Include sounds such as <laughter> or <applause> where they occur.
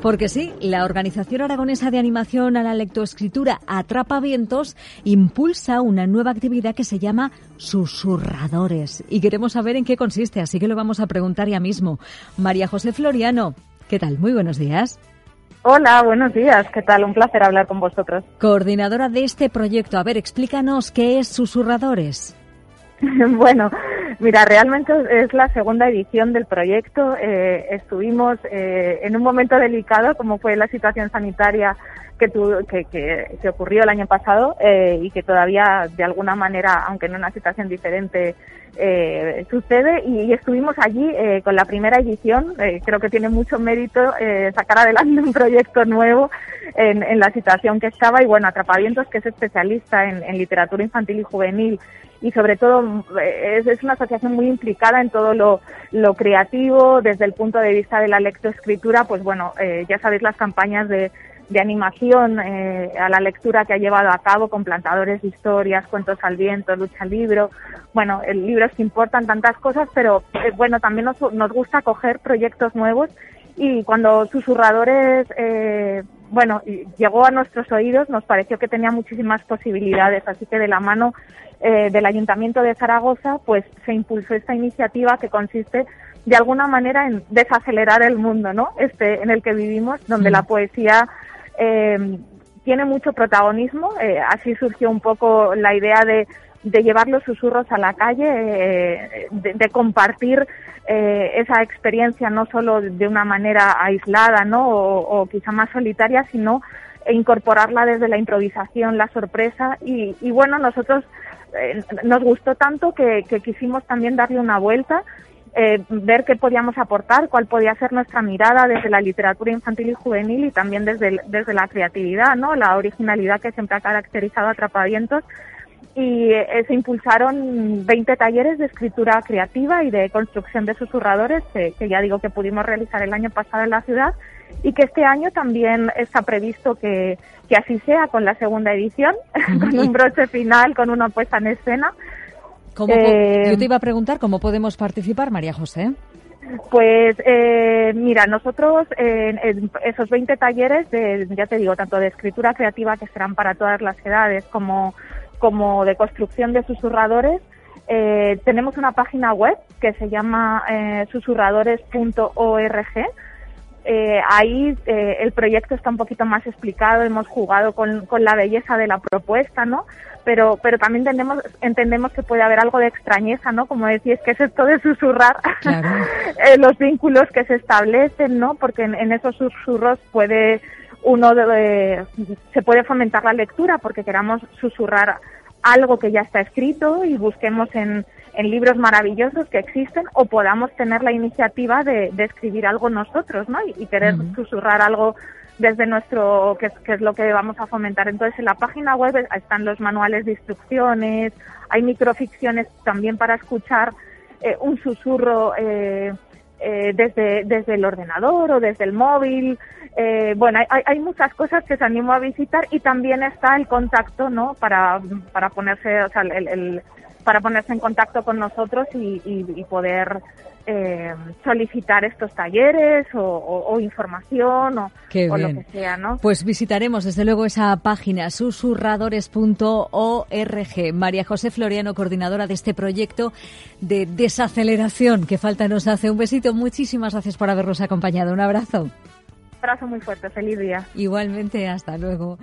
Porque sí, la Organización Aragonesa de Animación a la Lectoescritura Atrapa Vientos impulsa una nueva actividad que se llama Susurradores. Y queremos saber en qué consiste, así que lo vamos a preguntar ya mismo. María José Floriano, ¿qué tal? Muy buenos días. Hola, buenos días. ¿Qué tal? Un placer hablar con vosotros. Coordinadora de este proyecto. A ver, explícanos qué es Susurradores. <laughs> bueno, mira, realmente es la segunda edición del proyecto. Eh, estuvimos eh, en un momento delicado, como fue la situación sanitaria que, que, que, ocurrió el año pasado eh, y que todavía, de alguna manera, aunque en una situación diferente, eh, sucede y, estuvimos allí eh, con la primera edición. Creo que tiene mucho mérito sacar adelante <laughs> un proyecto nuevo en, en, la situación que estaba y bueno, Atrapavientos, que es especialista en, en literatura infantil y juvenil y sobre todo es, es, una asociación muy implicada en todo lo, lo, creativo desde el punto de vista de la lectoescritura, pues bueno, eh, ya sabéis las campañas de de animación eh, a la lectura que ha llevado a cabo con plantadores de historias, cuentos al viento, lucha libro. Bueno, el libro es que importan tantas cosas, pero eh, bueno, también nos, nos gusta coger proyectos nuevos y cuando Susurradores, eh, bueno, llegó a nuestros oídos, nos pareció que tenía muchísimas posibilidades, así que de la mano eh, del Ayuntamiento de Zaragoza, pues se impulsó esta iniciativa que consiste de alguna manera en desacelerar el mundo, ¿no? Este en el que vivimos, donde la poesía eh, tiene mucho protagonismo. Eh, así surgió un poco la idea de, de llevar los susurros a la calle, eh, de, compartir eh, esa experiencia no solo de una manera aislada, ¿no? O, o quizá más solitaria, sino incorporarla desde la improvisación, la sorpresa y, y bueno, nosotros eh, nos gustó tanto que, que quisimos también darle una vuelta eh, ver qué podíamos aportar, cuál podía ser nuestra mirada desde la literatura infantil y juvenil y también desde, desde la creatividad, ¿no? La originalidad que siempre ha caracterizado a Atrapavientos. Y eh, se impulsaron 20 talleres de escritura creativa y de construcción de susurradores, que, ya digo que pudimos realizar el año pasado en la ciudad y que este año también está previsto que, que así sea con la segunda edición, <laughs> con un broche final, con una puesta en escena eh, yo te iba a preguntar cómo podemos participar, María José. Pues eh, mira, nosotros en, esos 20 talleres, de, ya te digo, tanto de escritura creativa que serán para todas las edades como, como de construcción de susurradores, eh, tenemos una página web que se llama eh, susurradores.org. Eh, ahí eh, el proyecto está un poquito más explicado, hemos jugado con, con la belleza de la propuesta, ¿no? pero, pero también entendemos, entendemos que puede haber algo de extrañeza, ¿no? Como decís, que es esto de susurrar <laughs> los vínculos que se establecen, ¿no? Porque en, esos susurros puede uno se puede fomentar la lectura porque queramos susurrar algo que ya está escrito y busquemos en, en libros maravillosos que existen o podamos tener la iniciativa de, de escribir algo nosotros, ¿no? Y, querer susurrar algo desde nuestro, que, es lo que vamos a fomentar. Entonces, en la página web están los manuales de instrucciones, hay microficciones también para escuchar eh, un susurro eh, eh, desde, desde el ordenador o desde el móvil. Eh, bueno, hay, hay muchas cosas que se animo a visitar y también está el contacto, ¿no? Para, para ponerse, o sea, el, el para ponerse en contacto con nosotros y, y, y poder eh, solicitar estos talleres o, o, o información o, o, lo que sea, ¿no? Pues visitaremos desde luego esa página susurradores.org. María José Floriano, coordinadora de este proyecto de desaceleración que falta nos hace. Un besito, muchísimas gracias por habernos acompañado. Un abrazo. Un abrazo muy fuerte, feliz día. Igualmente, hasta luego.